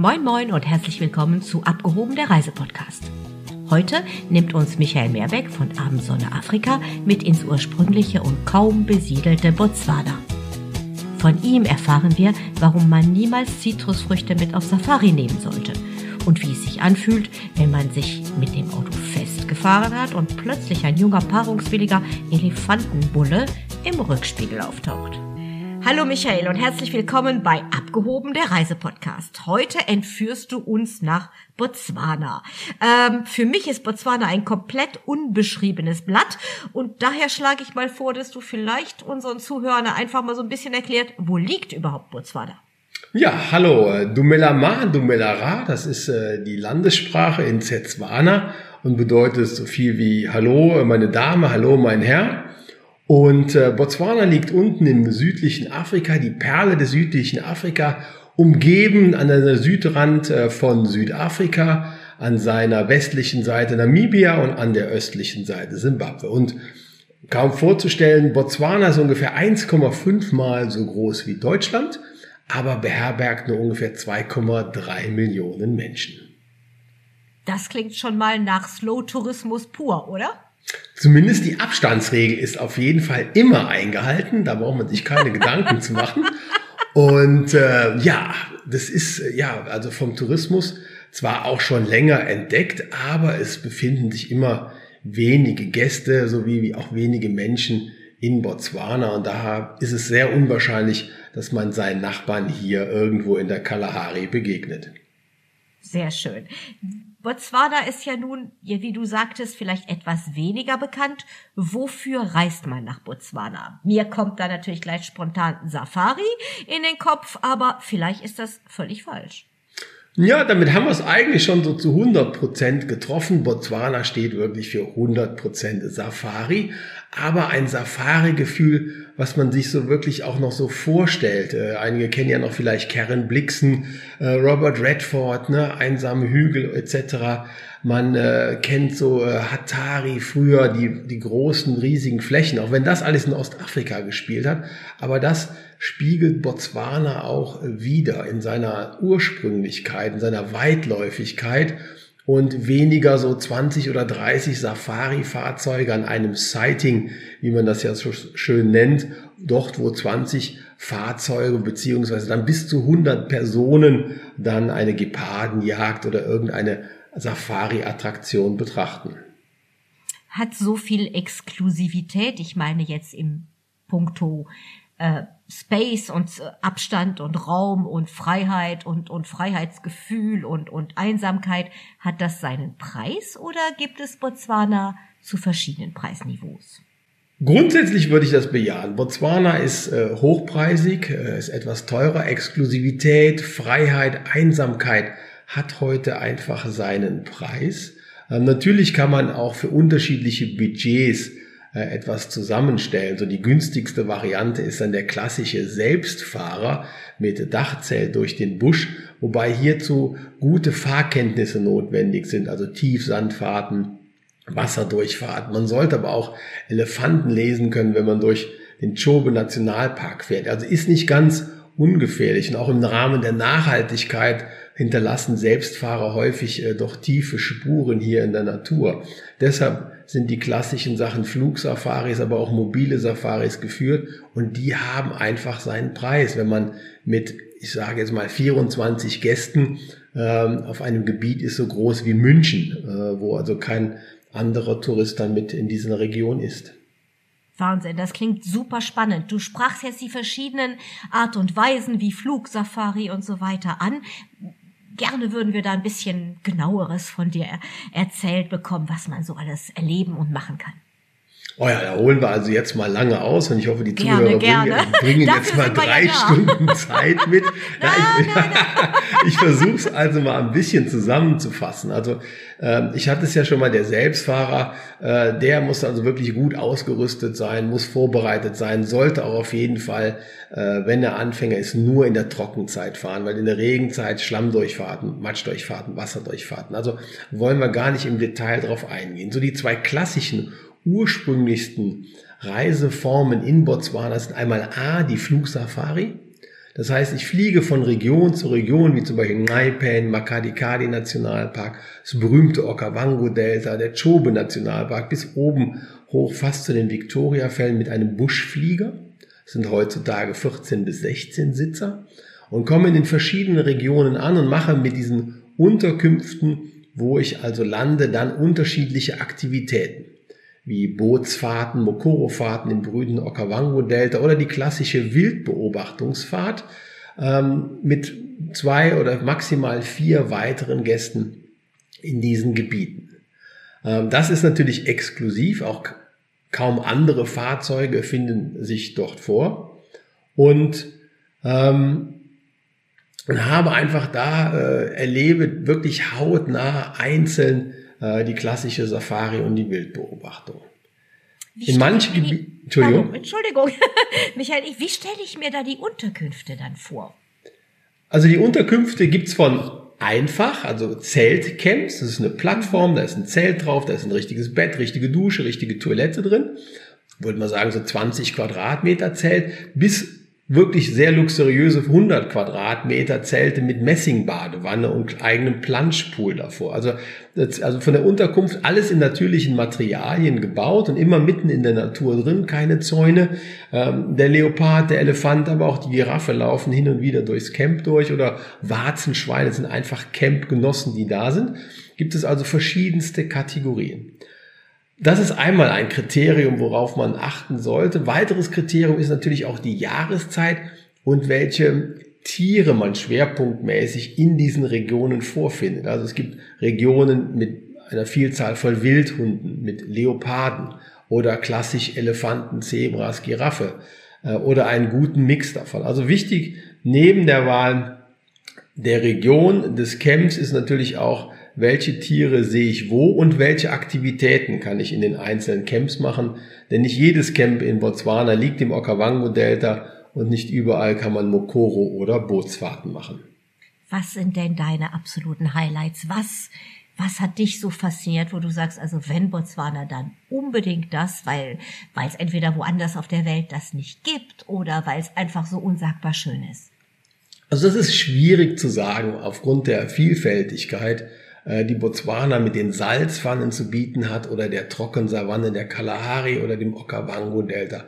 Moin Moin und herzlich willkommen zu Abgehoben der Reisepodcast. Heute nimmt uns Michael Meerbeck von Abendsonne Afrika mit ins ursprüngliche und kaum besiedelte Botswana. Von ihm erfahren wir, warum man niemals Zitrusfrüchte mit auf Safari nehmen sollte und wie es sich anfühlt, wenn man sich mit dem Auto festgefahren hat und plötzlich ein junger paarungswilliger Elefantenbulle im Rückspiegel auftaucht. Hallo Michael und herzlich willkommen bei Abgehoben der Reisepodcast. Heute entführst du uns nach Botswana. Ähm, für mich ist Botswana ein komplett unbeschriebenes Blatt und daher schlage ich mal vor, dass du vielleicht unseren Zuhörern einfach mal so ein bisschen erklärt, wo liegt überhaupt Botswana? Ja, hallo, äh, Dumelama, Dumelara, das ist äh, die Landessprache in Setswana und bedeutet so viel wie Hallo, meine Dame, Hallo, mein Herr. Und äh, Botswana liegt unten im südlichen Afrika, die Perle des südlichen Afrika, umgeben an der Südrand äh, von Südafrika, an seiner westlichen Seite Namibia und an der östlichen Seite Simbabwe. Und kaum vorzustellen, Botswana ist ungefähr 1,5 mal so groß wie Deutschland, aber beherbergt nur ungefähr 2,3 Millionen Menschen. Das klingt schon mal nach Slow-Tourismus pur, oder? Zumindest die Abstandsregel ist auf jeden Fall immer eingehalten. Da braucht man sich keine Gedanken zu machen. Und äh, ja, das ist ja also vom Tourismus zwar auch schon länger entdeckt, aber es befinden sich immer wenige Gäste sowie auch wenige Menschen in Botswana und daher ist es sehr unwahrscheinlich, dass man seinen Nachbarn hier irgendwo in der Kalahari begegnet. Sehr schön. Botswana ist ja nun, wie du sagtest, vielleicht etwas weniger bekannt. Wofür reist man nach Botswana? Mir kommt da natürlich gleich spontan Safari in den Kopf, aber vielleicht ist das völlig falsch. Ja, damit haben wir es eigentlich schon so zu 100 Prozent getroffen. Botswana steht wirklich für 100 Prozent Safari, aber ein Safari-Gefühl, was man sich so wirklich auch noch so vorstellt. Äh, einige kennen ja noch vielleicht Karen Blixen, äh, Robert Redford, ne, einsame Hügel etc. Man äh, kennt so äh, Hatari früher, die, die großen, riesigen Flächen, auch wenn das alles in Ostafrika gespielt hat. Aber das spiegelt Botswana auch wieder in seiner Ursprünglichkeit, in seiner Weitläufigkeit und weniger so 20 oder 30 Safari-Fahrzeuge an einem Sighting, wie man das ja so schön nennt, dort wo 20 Fahrzeuge beziehungsweise dann bis zu 100 Personen dann eine Gepardenjagd oder irgendeine Safari-Attraktion betrachten. Hat so viel Exklusivität, ich meine jetzt im Punkto äh, Space und äh, Abstand und Raum und Freiheit und, und Freiheitsgefühl und, und Einsamkeit, hat das seinen Preis oder gibt es Botswana zu verschiedenen Preisniveaus? Grundsätzlich würde ich das bejahen. Botswana ist äh, hochpreisig, äh, ist etwas teurer. Exklusivität, Freiheit, Einsamkeit hat heute einfach seinen Preis. Ähm, natürlich kann man auch für unterschiedliche Budgets etwas zusammenstellen. So die günstigste Variante ist dann der klassische Selbstfahrer mit Dachzelt durch den Busch, wobei hierzu gute Fahrkenntnisse notwendig sind, also Tiefsandfahrten, Wasserdurchfahrten. Man sollte aber auch Elefanten lesen können, wenn man durch den Chobe Nationalpark fährt. Also ist nicht ganz ungefährlich und auch im Rahmen der Nachhaltigkeit hinterlassen Selbstfahrer häufig äh, doch tiefe Spuren hier in der Natur. Deshalb sind die klassischen Sachen Flugsafaris, aber auch mobile Safaris geführt und die haben einfach seinen Preis. Wenn man mit, ich sage jetzt mal 24 Gästen ähm, auf einem Gebiet ist so groß wie München, äh, wo also kein anderer Tourist dann mit in dieser Region ist. Wahnsinn, das klingt super spannend. Du sprachst jetzt die verschiedenen Art und Weisen wie Flugsafari und so weiter an gerne würden wir da ein bisschen genaueres von dir erzählt bekommen, was man so alles erleben und machen kann. Oh ja, da holen wir also jetzt mal lange aus und ich hoffe, die Zuhörer gerne, bringen, bringen jetzt mal drei ja Stunden Zeit mit. Na, ich, ich versuche es also mal ein bisschen zusammenzufassen. Also äh, ich hatte es ja schon mal, der Selbstfahrer, äh, der muss also wirklich gut ausgerüstet sein, muss vorbereitet sein, sollte auch auf jeden Fall, äh, wenn er Anfänger ist, nur in der Trockenzeit fahren, weil in der Regenzeit Schlammdurchfahrten, Matschdurchfahrten, Wasserdurchfahrten. Also wollen wir gar nicht im Detail drauf eingehen. So die zwei klassischen ursprünglichsten Reiseformen in Botswana sind einmal A, die Flugsafari. Das heißt, ich fliege von Region zu Region, wie zum Beispiel Ngaipan, Makadikadi Nationalpark, das berühmte Okavango Delta, der Chobe Nationalpark, bis oben hoch fast zu den Victoria-Fällen mit einem Buschflieger. Das sind heutzutage 14 bis 16 Sitzer und komme in den verschiedenen Regionen an und mache mit diesen Unterkünften, wo ich also lande, dann unterschiedliche Aktivitäten wie Bootsfahrten, Mokoro-Fahrten im brüden Okavango-Delta oder die klassische Wildbeobachtungsfahrt ähm, mit zwei oder maximal vier weiteren Gästen in diesen Gebieten. Ähm, das ist natürlich exklusiv, auch kaum andere Fahrzeuge finden sich dort vor und ähm, und habe einfach da äh, erlebe wirklich hautnah einzeln äh, die klassische Safari und die Wildbeobachtung. Wie in manchen Gebieten. Entschuldigung. Pardon, Entschuldigung. Michael, wie stelle ich mir da die Unterkünfte dann vor? Also die Unterkünfte gibt's von einfach, also Zeltcamps, das ist eine Plattform, da ist ein Zelt drauf, da ist ein richtiges Bett, richtige Dusche, richtige Toilette drin. Würde man sagen, so 20 Quadratmeter Zelt, bis wirklich sehr luxuriöse 100 Quadratmeter Zelte mit Messingbadewanne und eigenem Planschpool davor. Also, also von der Unterkunft alles in natürlichen Materialien gebaut und immer mitten in der Natur drin, keine Zäune. Ähm, der Leopard, der Elefant, aber auch die Giraffe laufen hin und wieder durchs Camp durch oder Warzenschweine sind einfach Campgenossen, die da sind. Gibt es also verschiedenste Kategorien. Das ist einmal ein Kriterium, worauf man achten sollte. Weiteres Kriterium ist natürlich auch die Jahreszeit und welche Tiere man schwerpunktmäßig in diesen Regionen vorfindet. Also es gibt Regionen mit einer Vielzahl von Wildhunden, mit Leoparden oder klassisch Elefanten, Zebras, Giraffe äh, oder einen guten Mix davon. Also wichtig neben der Wahl der Region des Camps ist natürlich auch welche Tiere sehe ich wo und welche Aktivitäten kann ich in den einzelnen Camps machen. Denn nicht jedes Camp in Botswana liegt im Okavango-Delta und nicht überall kann man Mokoro oder Bootsfahrten machen. Was sind denn deine absoluten Highlights? Was, was hat dich so fasziniert, wo du sagst, also wenn Botswana, dann unbedingt das, weil, weil es entweder woanders auf der Welt das nicht gibt oder weil es einfach so unsagbar schön ist? Also das ist schwierig zu sagen aufgrund der Vielfältigkeit die Botswana mit den Salzpfannen zu bieten hat oder der Trockensavanne der Kalahari oder dem Okavango-Delta.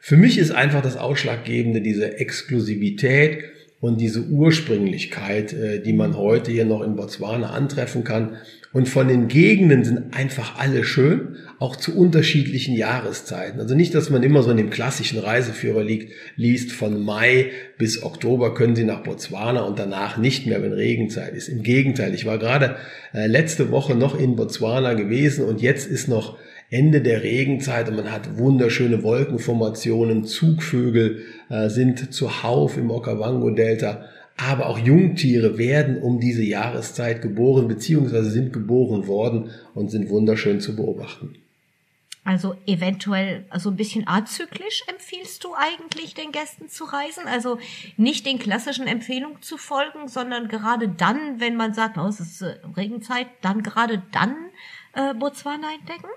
Für mich ist einfach das Ausschlaggebende diese Exklusivität und diese Ursprünglichkeit, äh, die man heute hier noch in Botswana antreffen kann. Und von den Gegenden sind einfach alle schön, auch zu unterschiedlichen Jahreszeiten. Also nicht, dass man immer so in dem klassischen Reiseführer liegt, liest, von Mai bis Oktober können Sie nach Botswana und danach nicht mehr, wenn Regenzeit ist. Im Gegenteil, ich war gerade äh, letzte Woche noch in Botswana gewesen und jetzt ist noch Ende der Regenzeit und man hat wunderschöne Wolkenformationen, Zugvögel äh, sind zuhauf im Okavango-Delta aber auch Jungtiere werden um diese Jahreszeit geboren beziehungsweise sind geboren worden und sind wunderschön zu beobachten. Also eventuell, also ein bisschen azyklisch empfiehlst du eigentlich den Gästen zu reisen? Also nicht den klassischen Empfehlungen zu folgen, sondern gerade dann, wenn man sagt, oh, es ist äh, Regenzeit, dann gerade dann äh, Botswana entdecken?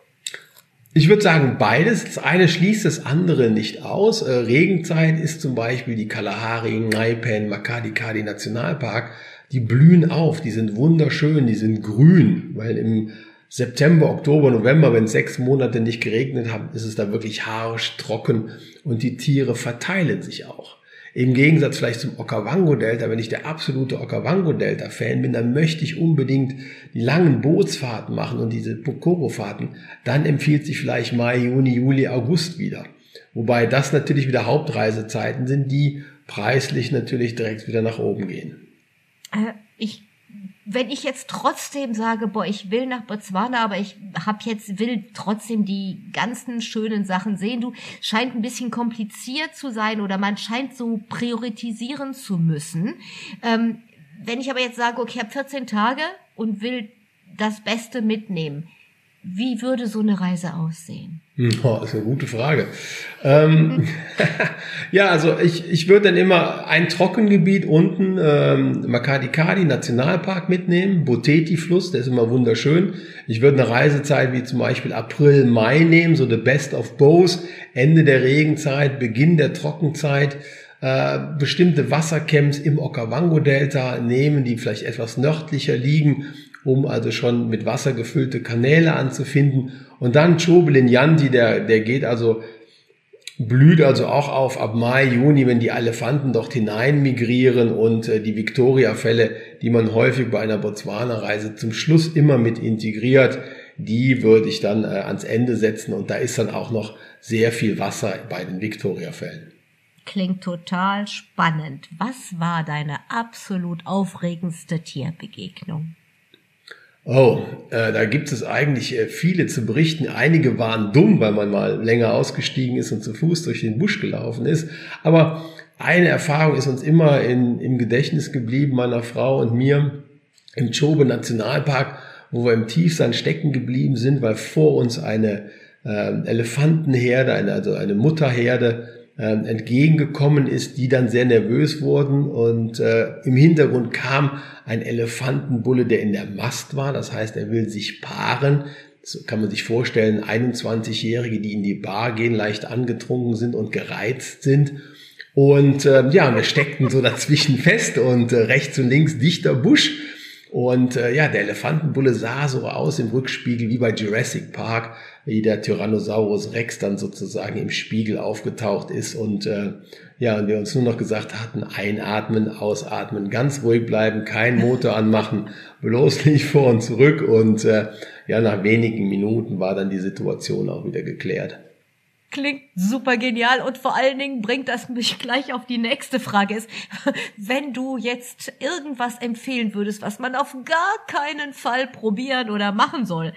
Ich würde sagen, beides. Das eine schließt das andere nicht aus. Äh, Regenzeit ist zum Beispiel die Kalahari, Ngaipan, Makadikadi Nationalpark. Die blühen auf, die sind wunderschön, die sind grün, weil im September, Oktober, November, wenn sechs Monate nicht geregnet haben, ist es da wirklich harsch, trocken und die Tiere verteilen sich auch. Im Gegensatz vielleicht zum Okavango-Delta, wenn ich der absolute Okavango-Delta-Fan bin, dann möchte ich unbedingt die langen Bootsfahrten machen und diese Pokoro-Fahrten. Dann empfiehlt sich vielleicht Mai, Juni, Juli, August wieder. Wobei das natürlich wieder Hauptreisezeiten sind, die preislich natürlich direkt wieder nach oben gehen. Äh, ich wenn ich jetzt trotzdem sage, boah, ich will nach Botswana, aber ich hab jetzt will trotzdem die ganzen schönen Sachen sehen, du scheint ein bisschen kompliziert zu sein oder man scheint so priorisieren zu müssen. Ähm, wenn ich aber jetzt sage, okay, ich habe 14 Tage und will das Beste mitnehmen, wie würde so eine Reise aussehen? Oh, ist eine gute Frage. Ähm, ja, also ich, ich würde dann immer ein Trockengebiet unten, ähm, Makadikadi Nationalpark mitnehmen, Boteti-Fluss, der ist immer wunderschön. Ich würde eine Reisezeit wie zum Beispiel April, Mai nehmen, so the best of both, Ende der Regenzeit, Beginn der Trockenzeit äh, bestimmte Wassercamps im Okavango-Delta nehmen, die vielleicht etwas nördlicher liegen, um also schon mit Wasser gefüllte Kanäle anzufinden. Und dann Chobelinyanti, der, der geht also blüht also auch auf ab Mai, Juni, wenn die Elefanten dort hinein migrieren und äh, die Victoria-Fälle, die man häufig bei einer Botswana-Reise zum Schluss immer mit integriert, die würde ich dann äh, ans Ende setzen und da ist dann auch noch sehr viel Wasser bei den Victoria-Fällen. Klingt total spannend. Was war deine absolut aufregendste Tierbegegnung? Oh, äh, da gibt es eigentlich äh, viele zu berichten. Einige waren dumm, weil man mal länger ausgestiegen ist und zu Fuß durch den Busch gelaufen ist. Aber eine Erfahrung ist uns immer in, im Gedächtnis geblieben, meiner Frau und mir, im Chobe Nationalpark, wo wir im Tiefsand stecken geblieben sind, weil vor uns eine äh, Elefantenherde, eine, also eine Mutterherde, entgegengekommen ist, die dann sehr nervös wurden und äh, im Hintergrund kam ein Elefantenbulle, der in der Mast war, das heißt, er will sich paaren. So kann man sich vorstellen, 21-Jährige, die in die Bar gehen, leicht angetrunken sind und gereizt sind. Und äh, ja, wir steckten so dazwischen fest und äh, rechts und links dichter Busch. Und äh, ja, der Elefantenbulle sah so aus im Rückspiegel wie bei Jurassic Park, wie der Tyrannosaurus Rex dann sozusagen im Spiegel aufgetaucht ist. Und äh, ja, und wir uns nur noch gesagt hatten, einatmen, ausatmen, ganz ruhig bleiben, kein Motor anmachen, bloß nicht vor und zurück. Und äh, ja, nach wenigen Minuten war dann die Situation auch wieder geklärt. Klingt super genial und vor allen Dingen bringt das mich gleich auf die nächste Frage ist, wenn du jetzt irgendwas empfehlen würdest, was man auf gar keinen Fall probieren oder machen soll,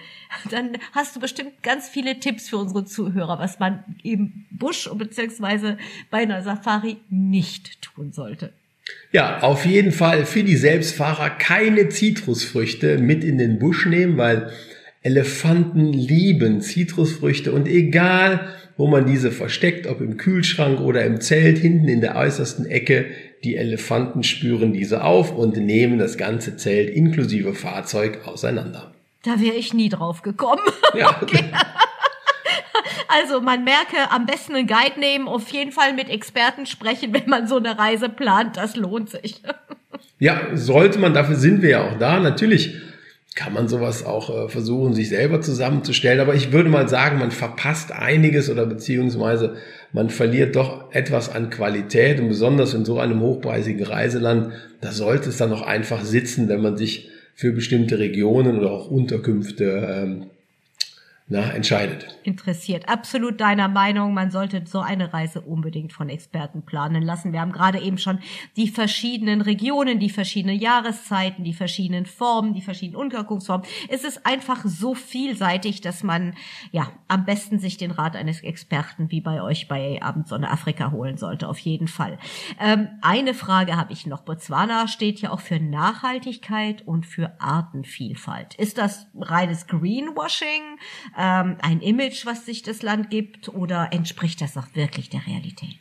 dann hast du bestimmt ganz viele Tipps für unsere Zuhörer, was man im Busch beziehungsweise bei einer Safari nicht tun sollte. Ja, auf jeden Fall für die Selbstfahrer keine Zitrusfrüchte mit in den Busch nehmen, weil Elefanten lieben Zitrusfrüchte und egal wo man diese versteckt, ob im Kühlschrank oder im Zelt, hinten in der äußersten Ecke. Die Elefanten spüren diese auf und nehmen das ganze Zelt inklusive Fahrzeug auseinander. Da wäre ich nie drauf gekommen. Ja. okay. Also man merke, am besten einen Guide nehmen, auf jeden Fall mit Experten sprechen, wenn man so eine Reise plant. Das lohnt sich. Ja, sollte man, dafür sind wir ja auch da. Natürlich kann man sowas auch äh, versuchen, sich selber zusammenzustellen. Aber ich würde mal sagen, man verpasst einiges oder beziehungsweise man verliert doch etwas an Qualität und besonders in so einem hochpreisigen Reiseland, da sollte es dann auch einfach sitzen, wenn man sich für bestimmte Regionen oder auch Unterkünfte ähm, na, entscheidet. Interessiert. Absolut deiner Meinung. Man sollte so eine Reise unbedingt von Experten planen lassen. Wir haben gerade eben schon die verschiedenen Regionen, die verschiedenen Jahreszeiten, die verschiedenen Formen, die verschiedenen Unterkunftsformen. Es ist einfach so vielseitig, dass man, ja, am besten sich den Rat eines Experten wie bei euch bei Abendsonne Afrika holen sollte. Auf jeden Fall. Ähm, eine Frage habe ich noch. Botswana steht ja auch für Nachhaltigkeit und für Artenvielfalt. Ist das reines Greenwashing? Ähm, ein Image, was sich das Land gibt, oder entspricht das auch wirklich der Realität?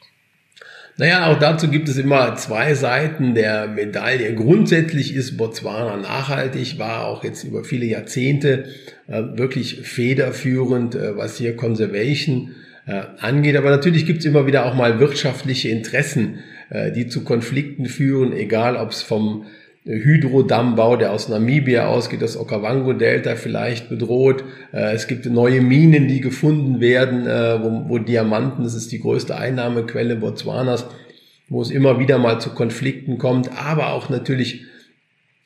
Naja, auch dazu gibt es immer zwei Seiten der Medaille. Grundsätzlich ist Botswana nachhaltig, war auch jetzt über viele Jahrzehnte äh, wirklich federführend, äh, was hier Conservation äh, angeht. Aber natürlich gibt es immer wieder auch mal wirtschaftliche Interessen, äh, die zu Konflikten führen, egal ob es vom Hydrodammbau, der aus Namibia ausgeht, das Okavango-Delta vielleicht bedroht. Äh, es gibt neue Minen, die gefunden werden, äh, wo, wo Diamanten, das ist die größte Einnahmequelle Botswanas, wo es immer wieder mal zu Konflikten kommt, aber auch natürlich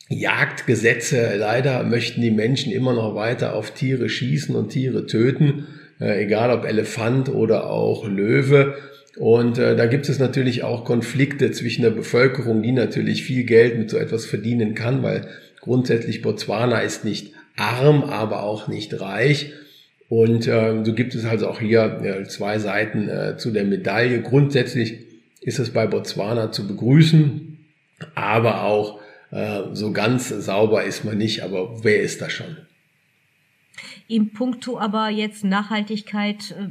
Jagdgesetze. Leider möchten die Menschen immer noch weiter auf Tiere schießen und Tiere töten, äh, egal ob Elefant oder auch Löwe. Und äh, da gibt es natürlich auch Konflikte zwischen der Bevölkerung, die natürlich viel Geld mit so etwas verdienen kann, weil grundsätzlich Botswana ist nicht arm, aber auch nicht reich. Und äh, so gibt es also auch hier äh, zwei Seiten äh, zu der Medaille. Grundsätzlich ist es bei Botswana zu begrüßen, aber auch äh, so ganz sauber ist man nicht. Aber wer ist da schon? Im Punkto aber jetzt Nachhaltigkeit äh,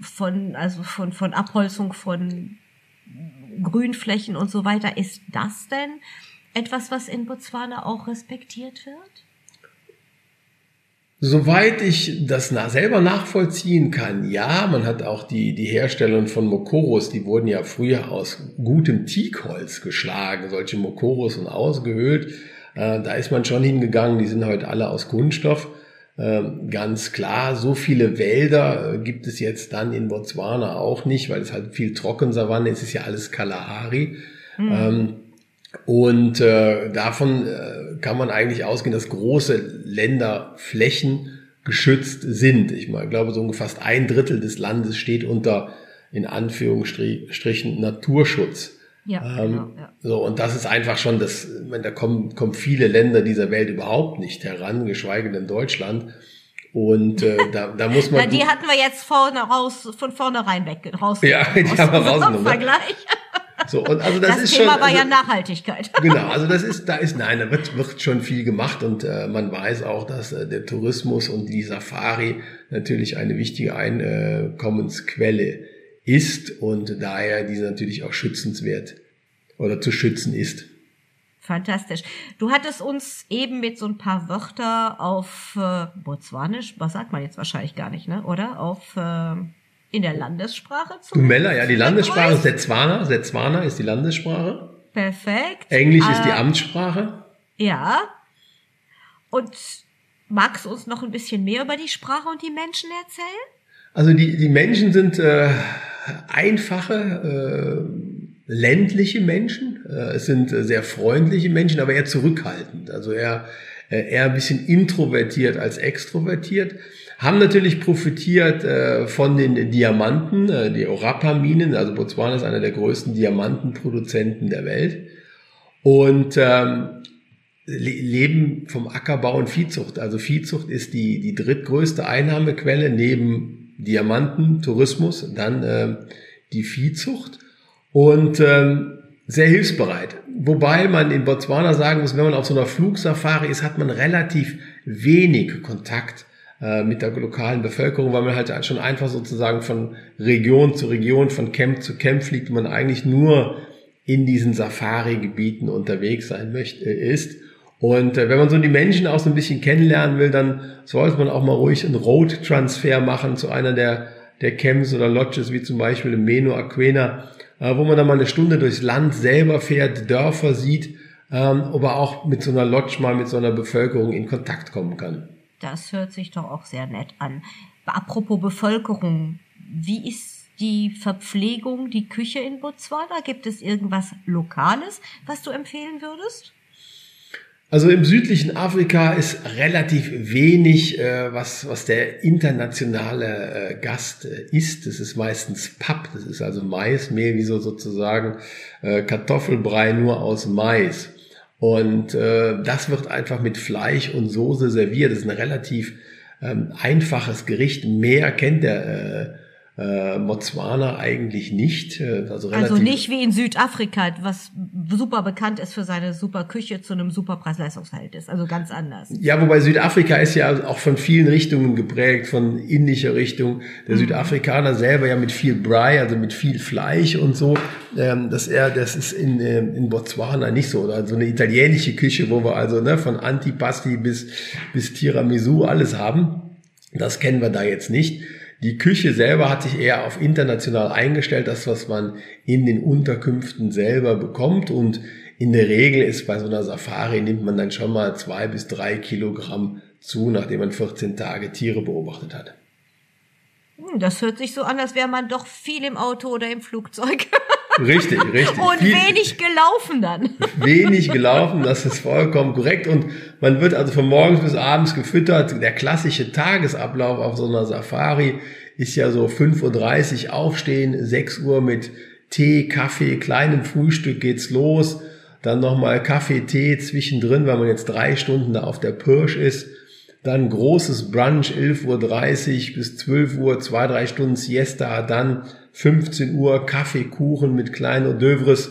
von, also von, von Abholzung von Grünflächen und so weiter. Ist das denn etwas, was in Botswana auch respektiert wird? Soweit ich das na selber nachvollziehen kann, ja, man hat auch die, die Herstellung von Mokoros, die wurden ja früher aus gutem Teakholz geschlagen, solche Mokoros und ausgehöhlt. Äh, da ist man schon hingegangen, die sind heute alle aus Kunststoff. Äh, ganz klar, so viele Wälder äh, gibt es jetzt dann in Botswana auch nicht, weil es halt viel Trockensavanne ist, es ist ja alles Kalahari. Mhm. Ähm, und äh, davon äh, kann man eigentlich ausgehen, dass große Länderflächen geschützt sind. Ich glaube, so fast ein Drittel des Landes steht unter, in Anführungsstrichen, Naturschutz. Ja, ähm, genau, ja. So, und das ist einfach schon das, da kommen, kommen viele Länder dieser Welt überhaupt nicht heran, geschweige denn Deutschland. Und äh, da, da muss man. Na, die hatten wir jetzt vorne raus, von vornherein weg raus. Ja, die haben wir rausgenommen. Vergleich. So, und also das, das ist Thema schon, war also, ja Nachhaltigkeit. Genau, also das ist, da ist, nein, da wird, wird schon viel gemacht und äh, man weiß auch, dass äh, der Tourismus und die Safari natürlich eine wichtige Einkommensquelle ist und daher diese natürlich auch schützenswert oder zu schützen ist. Fantastisch. Du hattest uns eben mit so ein paar Wörter auf äh, Botswanisch, was sagt man jetzt wahrscheinlich gar nicht, ne? Oder? Auf äh, in der Landessprache zu. Dumella, ja, die Landessprache ist Setswana. Setswana ist die Landessprache. Perfekt. Englisch äh, ist die äh, Amtssprache. Ja. Und magst du uns noch ein bisschen mehr über die Sprache und die Menschen erzählen? Also die, die Menschen sind äh, einfache, äh, ländliche Menschen. Äh, es sind äh, sehr freundliche Menschen, aber eher zurückhaltend. Also eher, äh, eher ein bisschen introvertiert als extrovertiert haben natürlich profitiert äh, von den Diamanten, äh, die Orapa-Minen. Also Botswana ist einer der größten Diamantenproduzenten der Welt und ähm, leben vom Ackerbau und Viehzucht. Also Viehzucht ist die, die drittgrößte Einnahmequelle neben Diamanten, Tourismus, dann äh, die Viehzucht und ähm, sehr hilfsbereit. Wobei man in Botswana sagen muss, wenn man auf so einer Flugsafari ist, hat man relativ wenig Kontakt äh, mit der lokalen Bevölkerung, weil man halt schon einfach sozusagen von Region zu Region, von Camp zu Camp fliegt und man eigentlich nur in diesen Safari-Gebieten unterwegs sein möchte, äh, ist. Und äh, wenn man so die Menschen auch so ein bisschen kennenlernen will, dann sollte man auch mal ruhig einen Road-Transfer machen zu einer der, der Camps oder Lodges, wie zum Beispiel im Meno Aquena, äh, wo man dann mal eine Stunde durchs Land selber fährt, Dörfer sieht, ähm, aber auch mit so einer Lodge mal mit so einer Bevölkerung in Kontakt kommen kann. Das hört sich doch auch sehr nett an. Apropos Bevölkerung, wie ist die Verpflegung, die Küche in Botswana? Gibt es irgendwas Lokales, was du empfehlen würdest? Also im südlichen Afrika ist relativ wenig, äh, was, was der internationale äh, Gast äh, isst. Das ist meistens Papp, das ist also Maismehl, wie so sozusagen äh, Kartoffelbrei nur aus Mais. Und äh, das wird einfach mit Fleisch und Soße serviert. Das ist ein relativ ähm, einfaches Gericht. Mehr kennt der äh, Botswana eigentlich nicht. Äh, also, also nicht wie in Südafrika, was super bekannt ist für seine super Küche zu einem super Preis-Leistungsverhältnis. Also ganz anders. Ja, wobei Südafrika ist ja auch von vielen Richtungen geprägt, von indischer Richtung. Der mhm. Südafrikaner selber ja mit viel Brei, also mit viel Fleisch und so. Ähm, das, er, das ist in, äh, in Botswana nicht so. Oder so eine italienische Küche, wo wir also ne, von Antipasti bis, bis Tiramisu alles haben. Das kennen wir da jetzt nicht. Die Küche selber hat sich eher auf international eingestellt, das, was man in den Unterkünften selber bekommt. Und in der Regel ist bei so einer Safari, nimmt man dann schon mal zwei bis drei Kilogramm zu, nachdem man 14 Tage Tiere beobachtet hat. Hm, das hört sich so an, als wäre man doch viel im Auto oder im Flugzeug. Richtig, richtig. Und viel, wenig gelaufen dann. Wenig gelaufen, das ist vollkommen korrekt. Und man wird also von morgens bis abends gefüttert. Der klassische Tagesablauf auf so einer Safari ist ja so 5.30 Uhr aufstehen, 6 Uhr mit Tee, Kaffee, kleinem Frühstück geht's los. Dann nochmal Kaffee, Tee zwischendrin, weil man jetzt drei Stunden da auf der Pirsch ist. Dann großes Brunch, 11.30 Uhr bis 12 Uhr, zwei, drei Stunden Siesta. Dann 15 Uhr Kaffee, Kuchen mit kleinen Oeuvres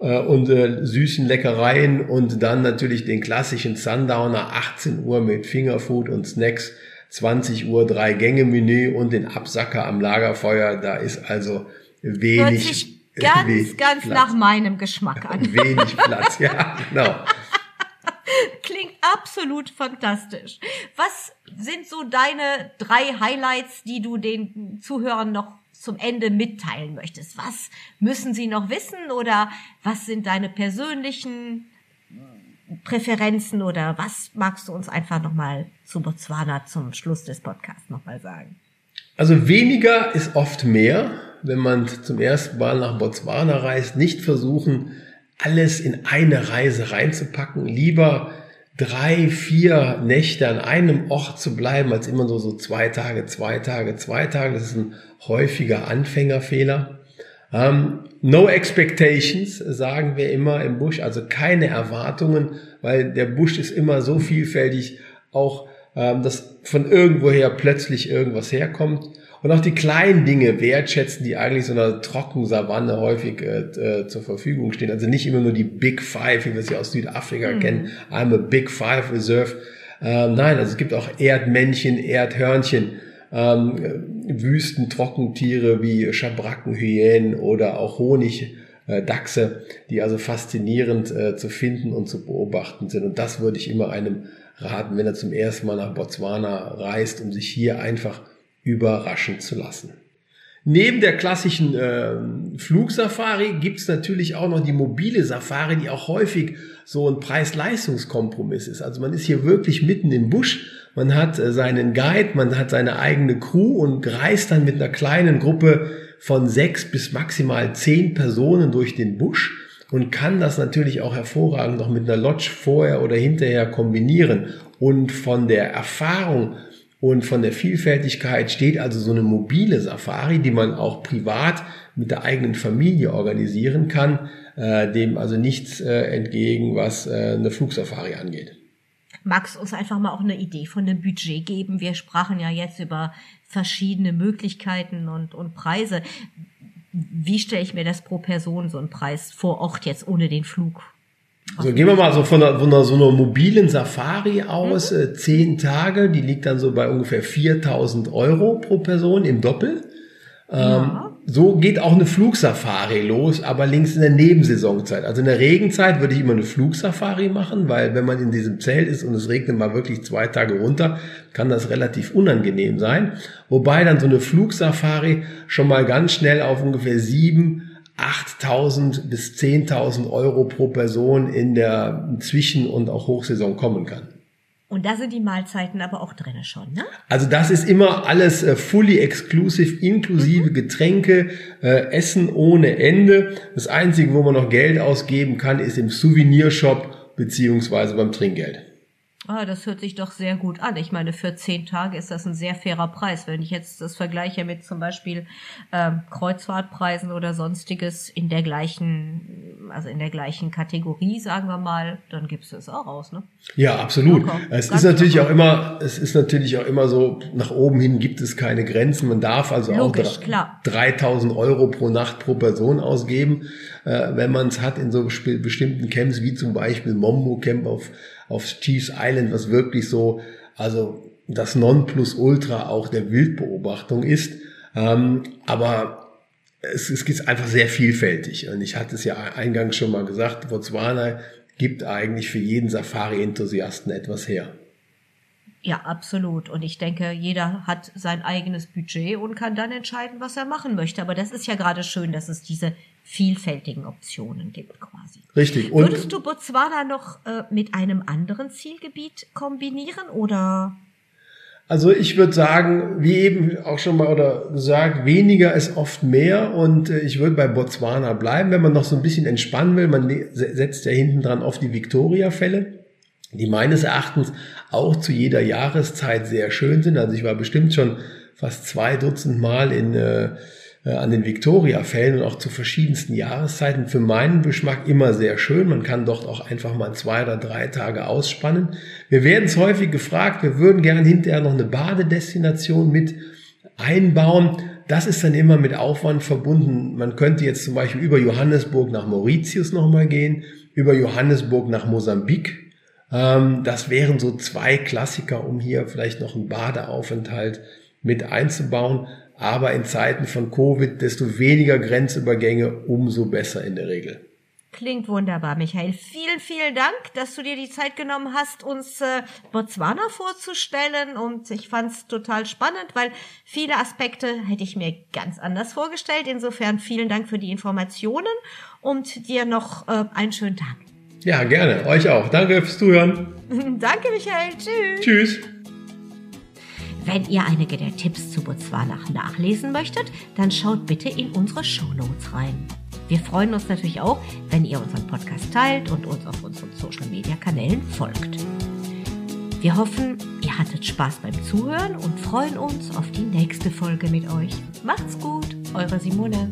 äh, und äh, süßen Leckereien und dann natürlich den klassischen Sundowner 18 Uhr mit Fingerfood und Snacks, 20 Uhr drei Gänge Menü und den Absacker am Lagerfeuer. Da ist also wenig. Ganz, wenig ganz Platz. nach meinem Geschmack an. Wenig Platz, ja, genau. Klingt absolut fantastisch. Was sind so deine drei Highlights, die du den Zuhörern noch zum Ende mitteilen möchtest? Was müssen sie noch wissen oder was sind deine persönlichen Präferenzen oder was magst du uns einfach nochmal zu Botswana zum Schluss des Podcasts nochmal sagen? Also weniger ist oft mehr, wenn man zum ersten Mal nach Botswana reist, nicht versuchen, alles in eine Reise reinzupacken, lieber drei, vier Nächte an einem Ort zu bleiben, als immer so, so zwei Tage, zwei Tage, zwei Tage. Das ist ein häufiger Anfängerfehler. Ähm, no expectations, sagen wir immer im Busch, also keine Erwartungen, weil der Busch ist immer so vielfältig, auch ähm, dass von irgendwoher plötzlich irgendwas herkommt. Und auch die kleinen Dinge wertschätzen, die eigentlich so einer Trockensavanne häufig äh, äh, zur Verfügung stehen. Also nicht immer nur die Big Five, wie wir sie aus Südafrika mhm. kennen. I'm a Big Five Reserve. Ähm, nein, also es gibt auch Erdmännchen, Erdhörnchen, ähm, Wüsten, Trockentiere wie Schabracken, Hyänen oder auch Honigdachse, äh, die also faszinierend äh, zu finden und zu beobachten sind. Und das würde ich immer einem raten, wenn er zum ersten Mal nach Botswana reist, um sich hier einfach überraschen zu lassen. Neben der klassischen äh, Flugsafari gibt es natürlich auch noch die mobile Safari, die auch häufig so ein Preis-Leistungs-Kompromiss ist. Also man ist hier wirklich mitten im Busch, man hat äh, seinen Guide, man hat seine eigene Crew und reist dann mit einer kleinen Gruppe von sechs bis maximal zehn Personen durch den Busch und kann das natürlich auch hervorragend noch mit einer Lodge vorher oder hinterher kombinieren. Und von der Erfahrung und von der Vielfältigkeit steht also so eine mobile Safari, die man auch privat mit der eigenen Familie organisieren kann, äh, dem also nichts äh, entgegen, was äh, eine Flugsafari angeht. Magst du uns einfach mal auch eine Idee von dem Budget geben? Wir sprachen ja jetzt über verschiedene Möglichkeiten und, und Preise. Wie stelle ich mir das pro Person, so einen Preis vor Ort jetzt ohne den Flug so, gehen wir mal so von, einer, von einer, so einer mobilen Safari aus, mhm. äh, zehn Tage, die liegt dann so bei ungefähr 4000 Euro pro Person im Doppel. Ähm, ja. So geht auch eine Flugsafari los, aber links in der Nebensaisonzeit. Also in der Regenzeit würde ich immer eine Flugsafari machen, weil wenn man in diesem Zelt ist und es regnet mal wirklich zwei Tage runter, kann das relativ unangenehm sein. Wobei dann so eine Flugsafari schon mal ganz schnell auf ungefähr sieben 8.000 bis 10.000 Euro pro Person in der Zwischen- und auch Hochsaison kommen kann. Und da sind die Mahlzeiten aber auch drinne schon, ne? Also das ist immer alles äh, fully exclusive, inklusive mhm. Getränke, äh, Essen ohne Ende. Das Einzige, wo man noch Geld ausgeben kann, ist im Souvenirshop beziehungsweise beim Trinkgeld. Ah, das hört sich doch sehr gut an. Ich meine, für zehn Tage ist das ein sehr fairer Preis. Wenn ich jetzt das vergleiche mit zum Beispiel ähm, Kreuzfahrtpreisen oder sonstiges in der gleichen, also in der gleichen Kategorie, sagen wir mal, dann gibst du es auch raus, ne? Ja, absolut. Locker. Es Ganz ist natürlich locker. auch immer, es ist natürlich auch immer so, nach oben hin gibt es keine Grenzen. Man darf also Logisch, auch klar. 3000 Euro pro Nacht pro Person ausgeben, äh, wenn man es hat in so bestimmten Camps wie zum Beispiel Mombo Camp auf auf Chiefs Island, was wirklich so, also das Nonplusultra auch der Wildbeobachtung ist. Ähm, aber es, es ist einfach sehr vielfältig. Und ich hatte es ja eingangs schon mal gesagt, Botswana gibt eigentlich für jeden Safari-Enthusiasten etwas her. Ja, absolut. Und ich denke, jeder hat sein eigenes Budget und kann dann entscheiden, was er machen möchte. Aber das ist ja gerade schön, dass es diese vielfältigen Optionen gibt quasi. Richtig. Und Würdest du Botswana noch äh, mit einem anderen Zielgebiet kombinieren oder? Also ich würde sagen, wie eben auch schon mal oder gesagt, weniger ist oft mehr und äh, ich würde bei Botswana bleiben, wenn man noch so ein bisschen entspannen will. Man setzt ja hinten dran auf die Victoria-Fälle die meines Erachtens auch zu jeder Jahreszeit sehr schön sind. Also ich war bestimmt schon fast zwei Dutzend Mal in, äh, äh, an den Victoria-Fällen und auch zu verschiedensten Jahreszeiten. Für meinen Geschmack immer sehr schön. Man kann dort auch einfach mal zwei oder drei Tage ausspannen. Wir werden es häufig gefragt, wir würden gerne hinterher noch eine Badedestination mit einbauen. Das ist dann immer mit Aufwand verbunden. Man könnte jetzt zum Beispiel über Johannesburg nach Mauritius nochmal gehen, über Johannesburg nach Mosambik ähm, das wären so zwei Klassiker, um hier vielleicht noch einen Badeaufenthalt mit einzubauen. Aber in Zeiten von Covid, desto weniger Grenzübergänge, umso besser in der Regel. Klingt wunderbar, Michael. Vielen, vielen Dank, dass du dir die Zeit genommen hast, uns äh, Botswana vorzustellen. Und ich fand es total spannend, weil viele Aspekte hätte ich mir ganz anders vorgestellt. Insofern vielen Dank für die Informationen und dir noch äh, einen schönen Tag. Ja, gerne. Euch auch. Danke fürs Zuhören. Danke, Michael. Tschüss. Tschüss. Wenn ihr einige der Tipps zu Botswana nachlesen möchtet, dann schaut bitte in unsere Show Notes rein. Wir freuen uns natürlich auch, wenn ihr unseren Podcast teilt und uns auf unseren Social Media Kanälen folgt. Wir hoffen, ihr hattet Spaß beim Zuhören und freuen uns auf die nächste Folge mit euch. Macht's gut, eure Simone.